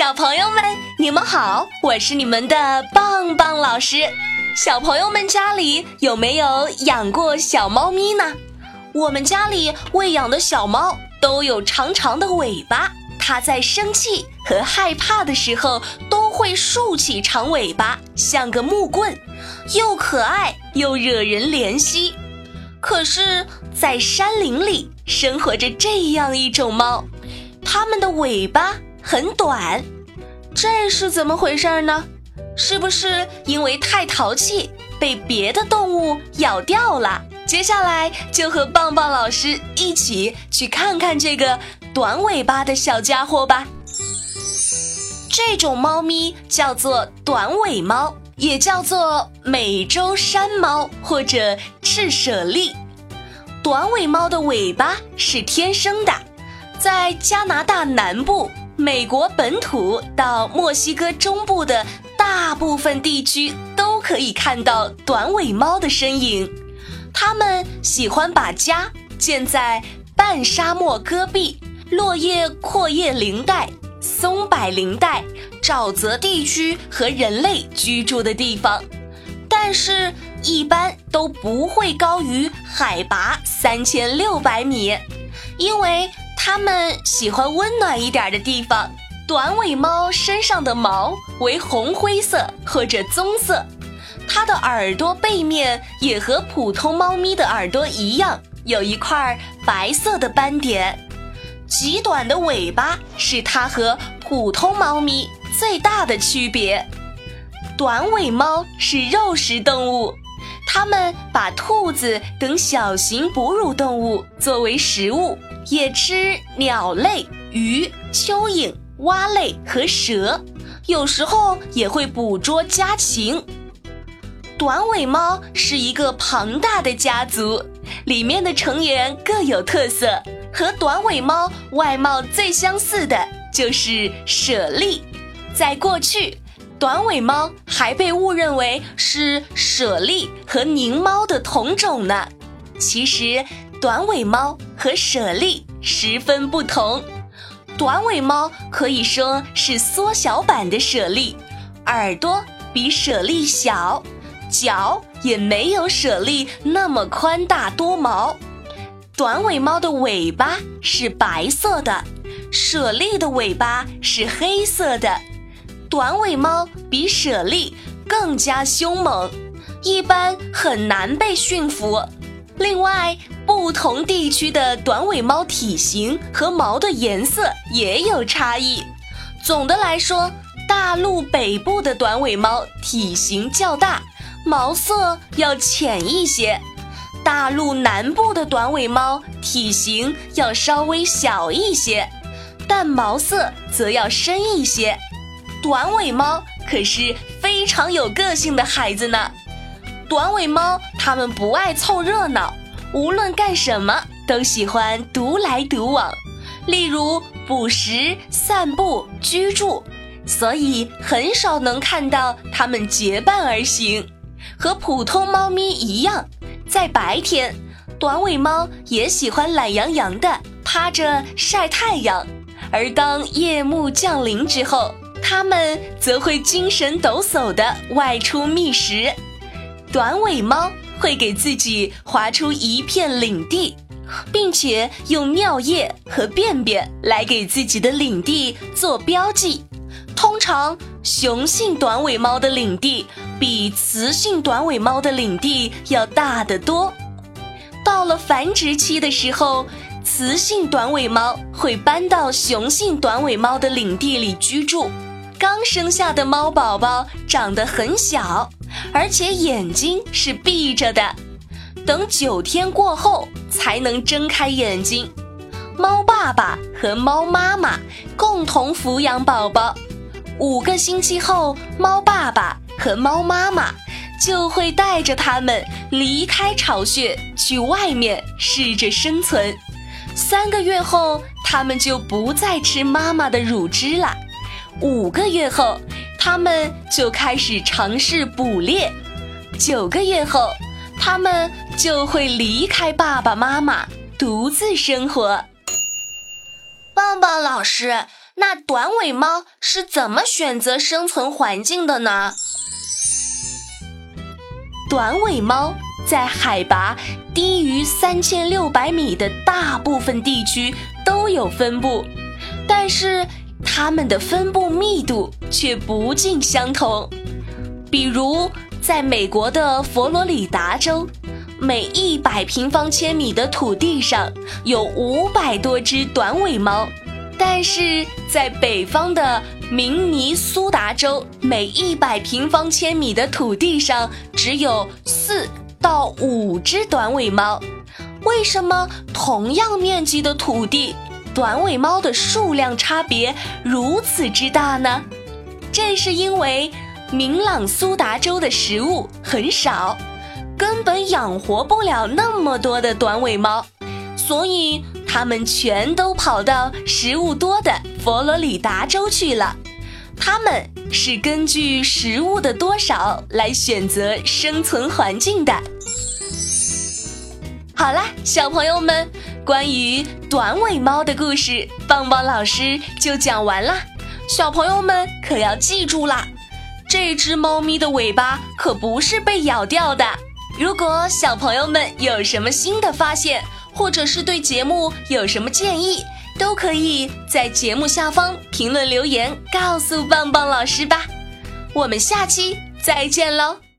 小朋友们，你们好，我是你们的棒棒老师。小朋友们家里有没有养过小猫咪呢？我们家里喂养的小猫都有长长的尾巴，它在生气和害怕的时候都会竖起长尾巴，像个木棍，又可爱又惹人怜惜。可是，在山林里生活着这样一种猫，它们的尾巴很短，这是怎么回事呢？是不是因为太淘气被别的动物咬掉了？接下来就和棒棒老师一起去看看这个短尾巴的小家伙吧。这种猫咪叫做短尾猫。也叫做美洲山猫或者赤舍利，短尾猫的尾巴是天生的，在加拿大南部、美国本土到墨西哥中部的大部分地区都可以看到短尾猫的身影。它们喜欢把家建在半沙漠戈壁、落叶阔叶林带。松柏林带、沼泽地区和人类居住的地方，但是一般都不会高于海拔三千六百米，因为它们喜欢温暖一点的地方。短尾猫身上的毛为红灰色或者棕色，它的耳朵背面也和普通猫咪的耳朵一样，有一块白色的斑点。极短的尾巴是它和普通猫咪最大的区别。短尾猫是肉食动物，它们把兔子等小型哺乳动物作为食物，也吃鸟类、鱼、蚯蚓、蛙类和蛇，有时候也会捕捉家禽。短尾猫是一个庞大的家族，里面的成员各有特色。和短尾猫外貌最相似的就是舍利，在过去，短尾猫还被误认为是舍利和狞猫的同种呢。其实，短尾猫和舍利十分不同。短尾猫可以说是缩小版的舍利，耳朵比舍利小，脚也没有舍利那么宽大多毛。短尾猫的尾巴是白色的，舍利的尾巴是黑色的。短尾猫比舍利更加凶猛，一般很难被驯服。另外，不同地区的短尾猫体型和毛的颜色也有差异。总的来说，大陆北部的短尾猫体型较大，毛色要浅一些。大陆南部的短尾猫体型要稍微小一些，但毛色则要深一些。短尾猫可是非常有个性的孩子呢。短尾猫它们不爱凑热闹，无论干什么都喜欢独来独往，例如捕食、散步、居住，所以很少能看到它们结伴而行，和普通猫咪一样。在白天，短尾猫也喜欢懒洋洋的趴着晒太阳，而当夜幕降临之后，它们则会精神抖擞地外出觅食。短尾猫会给自己划出一片领地，并且用尿液和便便来给自己的领地做标记。通常，雄性短尾猫的领地。比雌性短尾猫的领地要大得多。到了繁殖期的时候，雌性短尾猫会搬到雄性短尾猫的领地里居住。刚生下的猫宝宝长得很小，而且眼睛是闭着的，等九天过后才能睁开眼睛。猫爸爸和猫妈妈共同抚养宝宝。五个星期后，猫爸爸。和猫妈妈就会带着它们离开巢穴，去外面试着生存。三个月后，它们就不再吃妈妈的乳汁了。五个月后，它们就开始尝试捕猎。九个月后，它们就会离开爸爸妈妈，独自生活。棒棒老师。那短尾猫是怎么选择生存环境的呢？短尾猫在海拔低于三千六百米的大部分地区都有分布，但是它们的分布密度却不尽相同。比如，在美国的佛罗里达州，每一百平方千米的土地上有五百多只短尾猫。但是在北方的明尼苏达州，每一百平方千米的土地上只有四到五只短尾猫。为什么同样面积的土地，短尾猫的数量差别如此之大呢？这是因为明朗苏达州的食物很少，根本养活不了那么多的短尾猫，所以。它们全都跑到食物多的佛罗里达州去了。它们是根据食物的多少来选择生存环境的。好啦，小朋友们，关于短尾猫的故事，棒棒老师就讲完啦。小朋友们可要记住啦，这只猫咪的尾巴可不是被咬掉的。如果小朋友们有什么新的发现，或者是对节目有什么建议，都可以在节目下方评论留言告诉棒棒老师吧。我们下期再见喽！